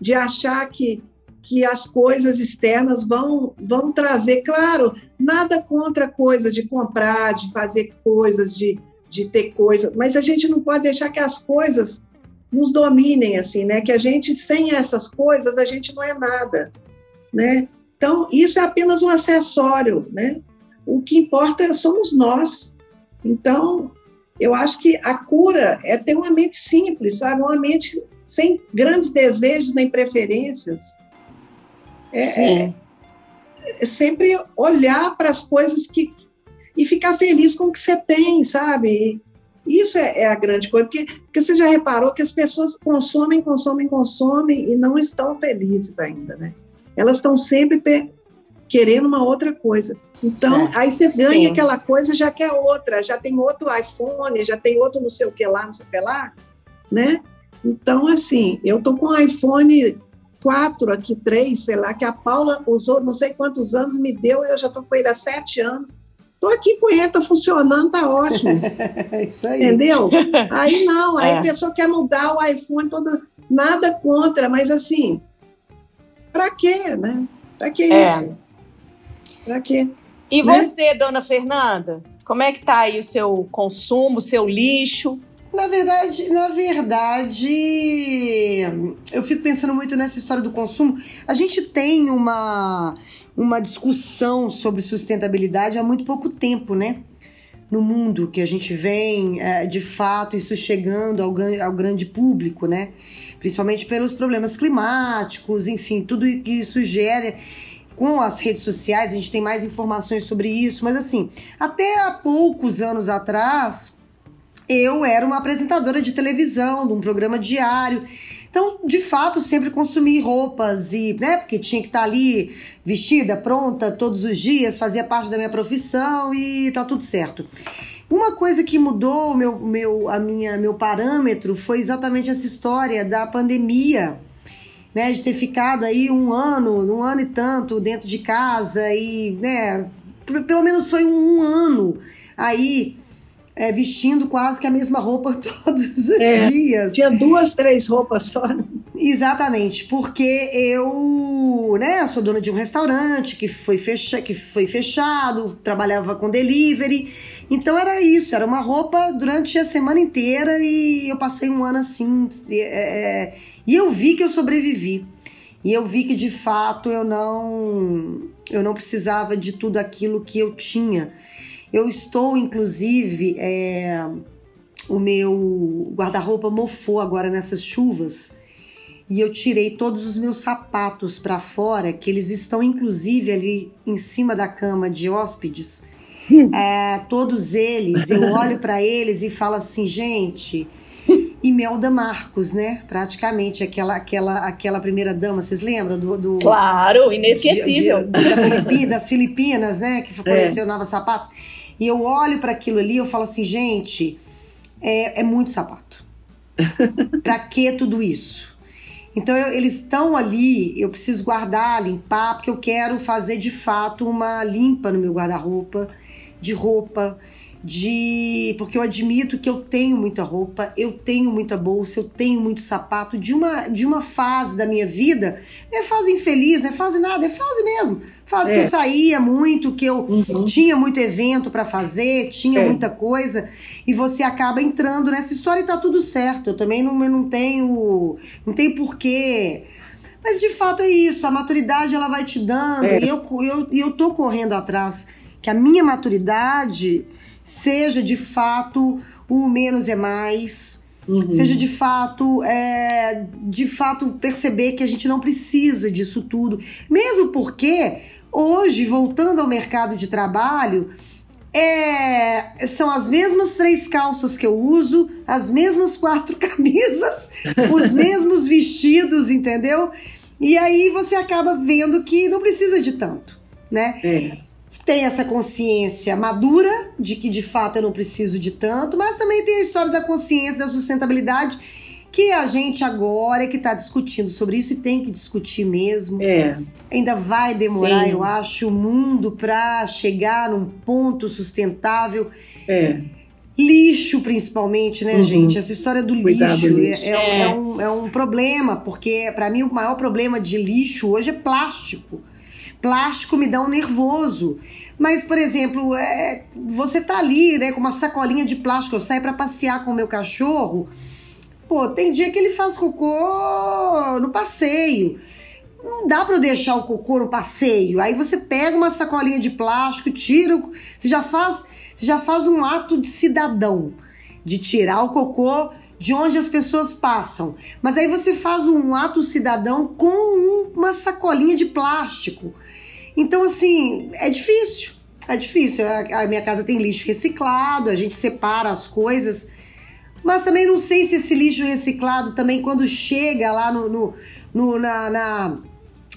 de achar que que as coisas externas vão, vão trazer, claro, nada contra coisas de comprar, de fazer coisas, de, de ter coisas, mas a gente não pode deixar que as coisas nos dominem, assim, né? Que a gente, sem essas coisas, a gente não é nada, né? Então, isso é apenas um acessório, né? O que importa somos nós. Então, eu acho que a cura é ter uma mente simples, sabe? Uma mente sem grandes desejos nem preferências, é, Sim. É, sempre olhar para as coisas que e ficar feliz com o que você tem, sabe? Isso é, é, a grande coisa, porque, porque você já reparou que as pessoas consomem, consomem, consomem e não estão felizes ainda, né? Elas estão sempre querendo uma outra coisa. Então, é, aí você ganha sim. aquela coisa já quer outra, já tem outro iPhone, já tem outro não sei o que lá, não sei o que lá, né? Então, assim, eu tô com o iPhone quatro aqui, três, sei lá, que a Paula usou não sei quantos anos, me deu, eu já estou com ele há sete anos. Estou aqui com ele, está funcionando, está ótimo. Isso aí. Entendeu? Aí não, aí É. a pessoa quer mudar o iPhone, todo, nada contra, mas assim, para quê, né? Para que É. isso? Para quê? E Né? você, dona Fernanda? Como é que tá aí o seu consumo, o seu lixo? Na verdade, na verdade, eu fico pensando muito nessa história do consumo. A gente tem uma, uma discussão sobre sustentabilidade há muito pouco tempo, né? No mundo que a gente vem, é, de fato, isso chegando ao, ao grande público, né? Principalmente pelos problemas climáticos, enfim, tudo que isso gera. Com as redes sociais, a gente tem mais informações sobre isso, mas assim, até há poucos anos atrás, eu era uma apresentadora de televisão, de um programa diário. Então, de fato, sempre consumi roupas e, né, porque tinha que estar ali vestida, pronta todos os dias, fazia parte da minha profissão e tá tudo certo. Uma coisa que mudou meu, meu, a minha, meu parâmetro foi exatamente essa história da pandemia, né, de ter ficado aí um ano, um ano e tanto dentro de casa e, né, pelo menos foi um ano aí é, vestindo quase que a mesma roupa todos os É. dias. Tinha duas, três roupas só. né? Exatamente, porque eu, né, sou dona de um restaurante que foi, fecha, que foi fechado, trabalhava com delivery. Então era isso, era uma roupa durante a semana inteira e eu passei um ano assim. é, é, e eu vi que eu sobrevivi. E eu vi que de fato eu não eu não precisava de tudo aquilo que eu tinha. Eu estou, inclusive, é, o meu guarda-roupa mofou agora nessas chuvas e eu tirei todos os meus sapatos para fora, que eles estão inclusive ali em cima da cama de hóspedes. É, todos eles, eu olho para eles e falo assim, gente. Imelda Marcos, né? Praticamente aquela, aquela, aquela primeira dama, vocês lembram do, do Claro, de- inesquecível. de- da Filipi- das Filipinas, né? Que colecionava sapatos. E eu olho para aquilo ali e eu falo assim, gente, é, é muito sapato. pra que tudo isso? Então eu- eles estão ali, eu preciso guardar, limpar, porque eu quero fazer de fato uma limpa no meu guarda-roupa, de roupa, de. Porque eu admito que eu tenho muita roupa, eu tenho muita bolsa, eu tenho muito sapato de uma, de uma fase da minha vida. Não é fase infeliz, não é fase nada, é fase mesmo. Fase que É. eu saía muito, que eu tinha muito evento para fazer, tinha É. muita coisa, e você acaba entrando nessa história e tá tudo certo. Eu também não, eu não tenho. Não tenho porquê. Mas de fato é isso, a maturidade ela vai te dando, É. e eu, eu, e eu tô correndo atrás que a minha maturidade seja de fato o menos é mais, seja de fato é, de fato perceber que a gente não precisa disso tudo, mesmo porque hoje voltando ao mercado de trabalho é, são as mesmas três calças que eu uso, as mesmas quatro camisas, os mesmos vestidos, entendeu? E aí você acaba vendo que não precisa de tanto, né? É. tem essa consciência madura de que de fato eu não preciso de tanto, mas também tem a história da consciência da sustentabilidade que a gente agora é que está discutindo sobre isso e tem que discutir mesmo. É. Ainda vai demorar, Sim. eu acho, o mundo para chegar num ponto sustentável. É. Lixo, principalmente, né, Uhum. gente? Essa história do Cuidar lixo, do é- lixo. É, É. é um, é um problema, porque para mim o maior problema de lixo hoje é plástico. Plástico me dá um nervoso. Mas, por exemplo, é, você tá ali, né, com uma sacolinha de plástico, eu saio para passear com o meu cachorro. Pô, tem dia que ele faz cocô no passeio. Não dá pra eu deixar o cocô no passeio. Aí você pega uma sacolinha de plástico, tira, você já faz, você já faz um ato de cidadão de tirar o cocô de onde as pessoas passam. Mas aí você faz um ato cidadão com um- uma sacolinha de plástico. Então assim, é difícil. É difícil. A, minha casa tem lixo reciclado, a gente separa as coisas. Mas também não sei se esse lixo reciclado também, quando chega lá no, no, no- na, na-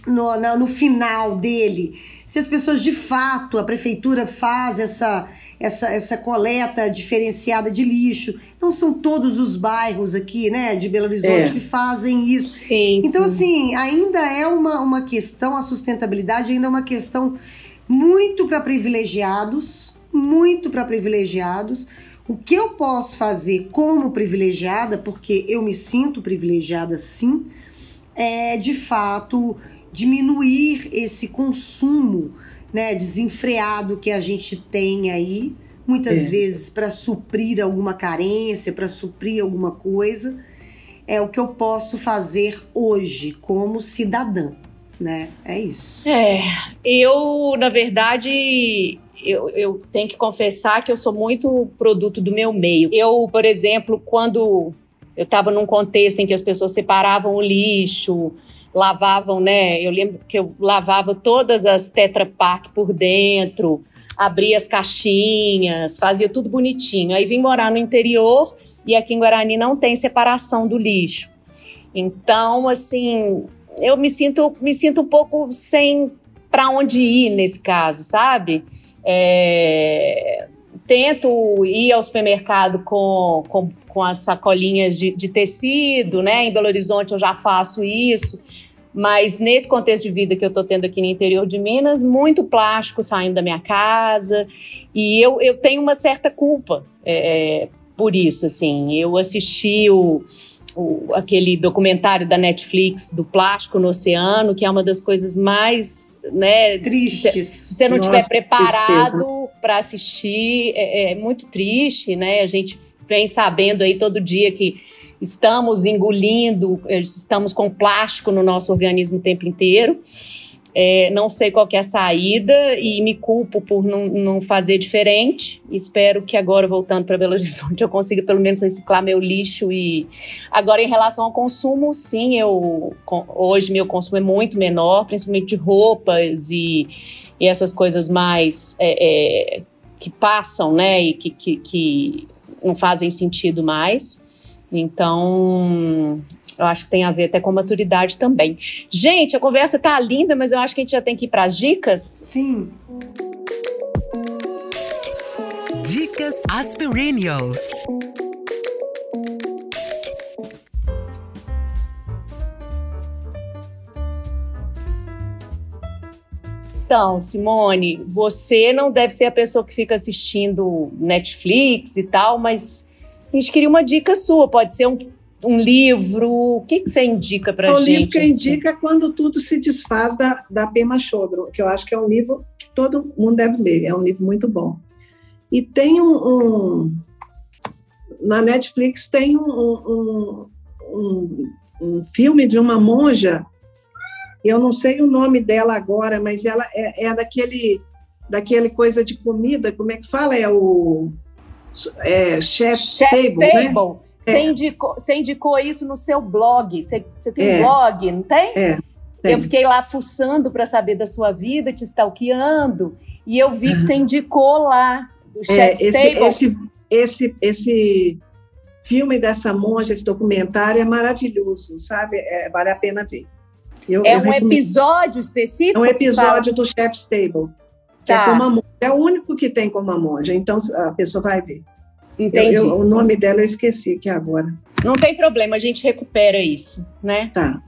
no, na- no final dele, se as pessoas de fato, a prefeitura faz essa, essa, essa coleta diferenciada de lixo. Não são todos os bairros aqui, né, de Belo Horizonte É. que fazem isso. Sim, Então, sim. assim, ainda é uma, uma questão, a sustentabilidade ainda é uma questão muito para privilegiados, muito para privilegiados. O que eu posso fazer como privilegiada, porque eu me sinto privilegiada sim, é de fato diminuir esse consumo né, desenfreado que a gente tem aí, muitas É. vezes para suprir alguma carência, para suprir alguma coisa é o que eu posso fazer hoje como cidadã, né? É isso. É, eu, na verdade, eu, eu tenho que confessar que eu sou muito produto do meu meio. Eu, por exemplo, quando eu estava num contexto em que as pessoas separavam o lixo, lavavam, né? Eu lembro que eu lavava todas as Tetra Pak por dentro, abria as caixinhas, fazia tudo bonitinho. Aí vim morar no interior e aqui em Guarani não tem separação do lixo. Então, assim, eu me sinto, me sinto um pouco sem para onde ir nesse caso, sabe? É, tento ir ao supermercado com, com, com as sacolinhas de, de tecido, né? Em Belo Horizonte eu já faço isso. Mas nesse contexto de vida que eu estou tendo aqui no interior de Minas, muito plástico saindo da minha casa. E eu, eu tenho uma certa culpa é, por isso, assim. Eu assisti o, o, aquele documentário da Netflix do plástico no oceano, que é uma das coisas mais, né, Tristes. se você não Nossa, estiver preparado tristeza. para assistir, é, é muito triste, né? A gente vem sabendo aí todo dia que estamos engolindo, eh, estamos com plástico no nosso organismo o tempo inteiro. É, não sei qual é a saída e me culpo por não, não fazer diferente. Espero que agora, voltando para Belo Horizonte, eu consiga pelo menos reciclar meu lixo. E agora, em relação ao consumo, sim, eu hoje meu consumo é muito menor, principalmente de roupas e, e essas coisas mais é, é, que passam, né? E que, que, que não fazem sentido mais. Então, eu acho que tem a ver até com maturidade também. Gente, a conversa tá linda, mas eu acho que a gente já tem que ir para as dicas. Sim. Dicas Aspirinios. Então, Simone, você não deve ser a pessoa que fica assistindo Netflix e tal, mas a gente queria uma dica sua. Pode ser um, um livro. O que, que você indica É o gente? livro que assim? indica quando tudo se desfaz da, da Pema Chodron, que eu acho que é um livro que todo mundo deve ler, é um livro muito bom. E tem um. um- na Netflix tem um, um, um, um filme de uma monja, eu não sei o nome dela agora, mas ela é, é daquele, daquele coisa de comida, como é que fala? É o. É, Chef's Chef's Table, né? Table. Você, É. indicou, você indicou isso no seu blog. Você, você tem É. um blog, não tem? É, tem. Eu fiquei lá fuçando para saber da sua vida, te stalkeando, e eu vi que você indicou lá do É, Chef's esse, Table. esse, esse, esse filme dessa monja, esse documentário é maravilhoso, sabe? É, vale a pena ver. Eu- é eu um recomendo. episódio É específico? um que fala- episódio do Chef's Table, Tá. é como a monja. É o único que tem como a monja, então a pessoa vai ver. Eu- Entendi. eu- o nome dela eu esqueci aqui agora. Não tem problema, a gente recupera isso, né? Tá.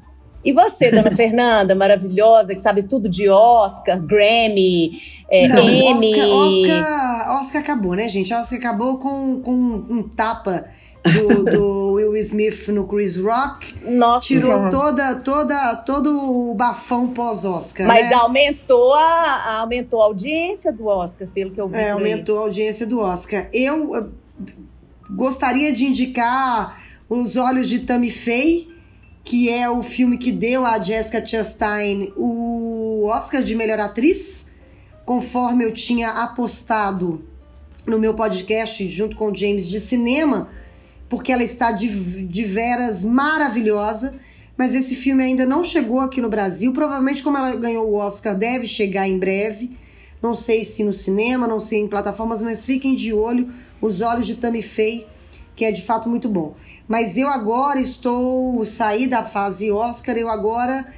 E você, dona Fernanda, maravilhosa, que sabe tudo de Oscar, Grammy, é, Não, Emmy. Oscar, Oscar, Oscar acabou, né, gente? Oscar acabou com, com um tapa do, do Will Smith no Chris Rock. Nossa, Tirou toda, toda, todo o bafão pós-Oscar. mas né? aumentou, a, aumentou a audiência do Oscar, pelo que eu vi. É, aumentou a audiência do Oscar. Eu eh, gostaria de indicar Os Olhos de Tammy Faye, que é o filme que deu a Jessica Chastain o Oscar de melhor atriz, conforme eu tinha apostado no meu podcast junto com o James de cinema, porque ela está de, de veras maravilhosa. Mas esse filme ainda não chegou aqui no Brasil. Provavelmente, como ela ganhou o Oscar, deve chegar em breve. Não sei se no cinema, não sei em plataformas, mas fiquem de olho. Os Olhos de Tammy Faye, que é de fato muito bom. Mas eu agora estou saí da fase Oscar, eu agora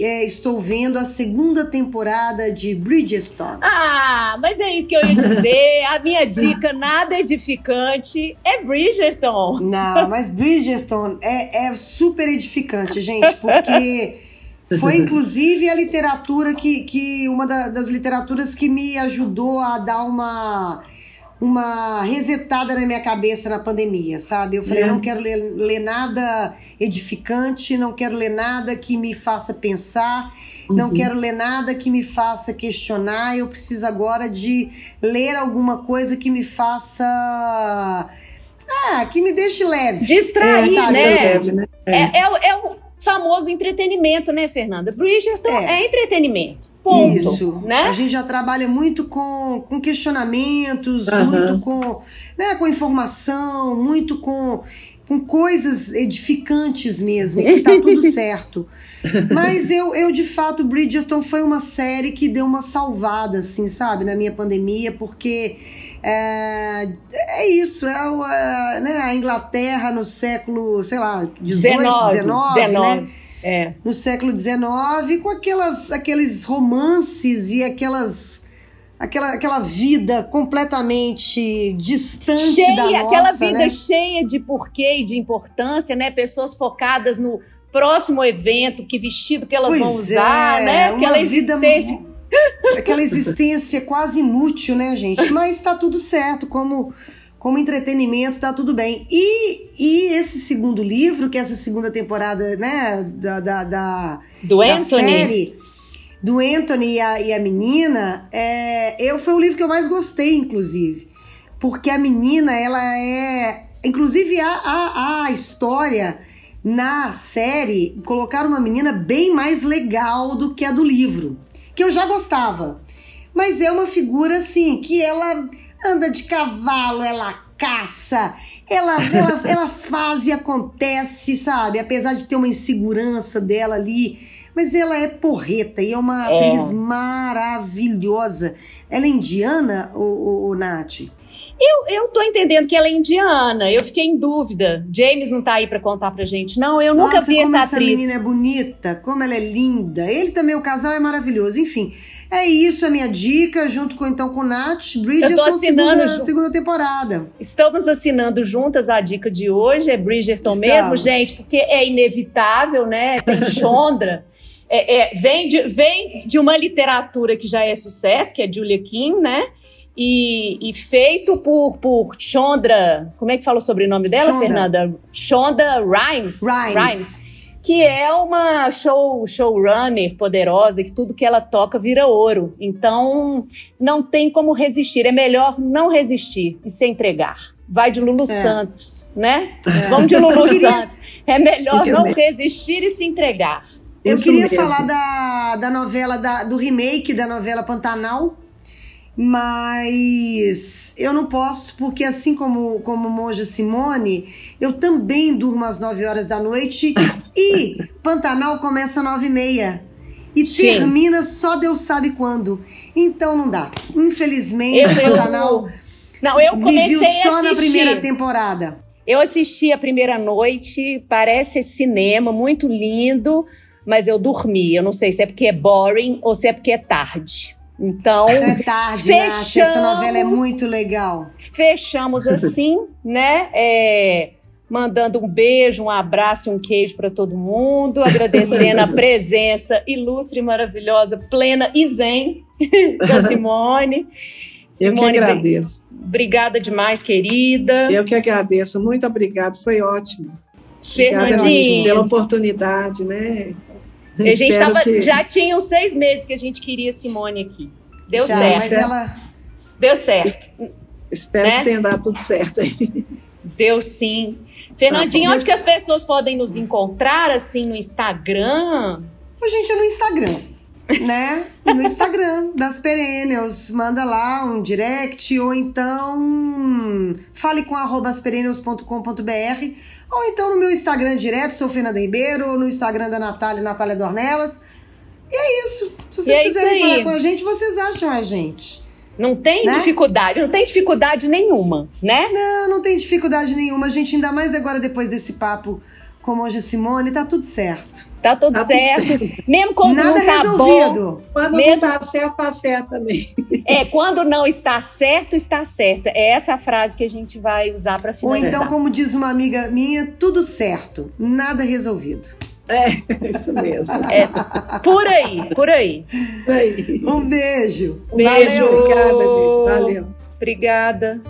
é, estou vendo a segunda temporada de Bridgestone. Ah, mas é isso que eu ia dizer. A minha dica nada edificante é Bridgerton. Não, mas Bridgestone é, é super edificante, gente, porque foi inclusive a literatura que, que uma da, das literaturas que me ajudou a dar uma uma resetada na minha cabeça na pandemia, sabe? Eu falei, é. não quero ler, ler, nada edificante, não quero ler nada que me faça pensar, uhum. não quero ler nada que me faça questionar. Eu preciso agora de ler alguma coisa que me faça. Ah, que me deixe leve. Distrair, é, né? né? É. É, é, é o famoso entretenimento, né, Fernanda? Bridgerton é, é entretenimento. Ponto, Isso. Né? A gente já trabalha muito com, com questionamentos, uhum. muito com, né, com informação, muito com, com coisas edificantes mesmo, e que tá tudo certo. Mas eu, eu, de fato, Bridgerton foi uma série que deu uma salvada, assim, sabe, na minha pandemia, porque é, é isso, é a, né, a Inglaterra no século, sei lá, 18, 19, 19, 19. né? É. No século XIX, com aquelas, aqueles romances e aquelas aquela, aquela vida completamente distante cheia, da nossa, aquela vida né? cheia de porquê e de importância, né? Pessoas focadas no próximo evento, que vestido que elas pois vão usar, é, né? Aquela existência. Vida, aquela existência quase inútil, né, gente? Mas está tudo certo, como como entretenimento tá tudo bem. E, e esse segundo livro, que é essa segunda temporada, né, da, da, da, do da Anthony. série, do Anthony e a, e a menina, é, eu, foi o livro que eu mais gostei, inclusive. Porque a menina, ela é. Inclusive, a, a, a história na série colocaram uma menina bem mais legal do que a do livro, que eu já gostava. Mas é uma figura assim que ela anda de cavalo, ela caça, ela, ela, ela faz e acontece, sabe? Apesar de ter uma insegurança dela ali. Mas ela é porreta e é uma é. atriz maravilhosa. Ela é indiana, o, Nath? Eu, eu tô entendendo que ela é indiana. Eu fiquei em dúvida. James não tá aí para contar pra gente. Não, eu nunca Nossa, vi como essa, essa atriz. menina é bonita, como ela é linda. Ele também, o casal é maravilhoso. Enfim, é isso a minha dica, junto com então com Nath, Bridgerton, Eu tô assinando segunda, segunda temporada. Estamos assinando juntas a dica de hoje, é Bridgerton Estamos. mesmo, gente, porque é inevitável, né? Tem Chondra. É, é, vem, de, vem de uma literatura que já é sucesso, que é Julia Kim, né? E, e, feito por, por Chondra. Como é que fala o sobrenome dela, Shonda. Fernanda? Chonda Rhimes. Rhimes. Que é uma show, showrunner poderosa, que tudo que ela toca vira ouro. Então, não tem como resistir. É melhor não resistir e se entregar. Vai de Lulu É. Santos, né? Vamos de Lulu queria- Santos. É melhor Isso não mesmo. resistir e se entregar. Eu Isso queria mesmo. falar da, da novela, da, do remake da novela Pantanal, mas eu não posso, porque assim como, como Monja Simone, eu também durmo às 9 horas da noite e Pantanal começa às 9 e meia. E Sim. termina só Deus sabe quando. Então não dá. Infelizmente, Eu- eu- Pantanal Não, eu me comecei viu só a na primeira temporada. Eu assisti a primeira noite, parece cinema, muito lindo, mas eu dormi. Eu não sei se é porque é boring ou se é porque é tarde. Então, É tarde, Nath. Essa Fechamos. novela é muito legal. fechamos assim, né? É, mandando um beijo, um abraço e um queijo para todo mundo, agradecendo a presença ilustre, maravilhosa, plena e zen da Simone. Eu que Simone, agradeço. Obrigada demais, querida. Eu que agradeço. Muito obrigado. Foi ótimo. Obrigada Fernandinho. pela oportunidade, né? A gente tava, que- já tinha uns seis meses que a gente queria Simone aqui. Deu Já, certo. Mas ela. Deu certo. Espero né? que tenha dado tudo certo aí. Deu sim. Fernandinho, Tá bom. onde que as pessoas podem nos encontrar, assim, no Instagram? Gente, é no Instagram, né? No Instagram das Perennials. Manda lá um direct ou então fale com arroba asperennials.com.br ou então no meu Instagram direto, sou Fernanda Ribeiro, ou no Instagram da Natália, Natália Dornelas. E é isso. Se vocês é quiserem falar com a gente, vocês acham a gente. Não tem Né? dificuldade, não tem dificuldade nenhuma, né? Não, não tem dificuldade nenhuma. A gente, ainda mais agora depois desse papo como hoje a Simone, tá tudo certo. Tá tudo Tá tudo certo. Mesmo quando Nada não tá resolvido. bom. Quando Mesmo- não tá certo, tá certo também. É, quando não está certo, está certa. É essa a frase que a gente vai usar para Ou finalizar. então, como diz uma amiga minha, tudo certo, nada resolvido. É isso mesmo. É, por aí, por aí. Aí. Um beijo. Beijo. Valeu, obrigada, gente. Valeu. Obrigada.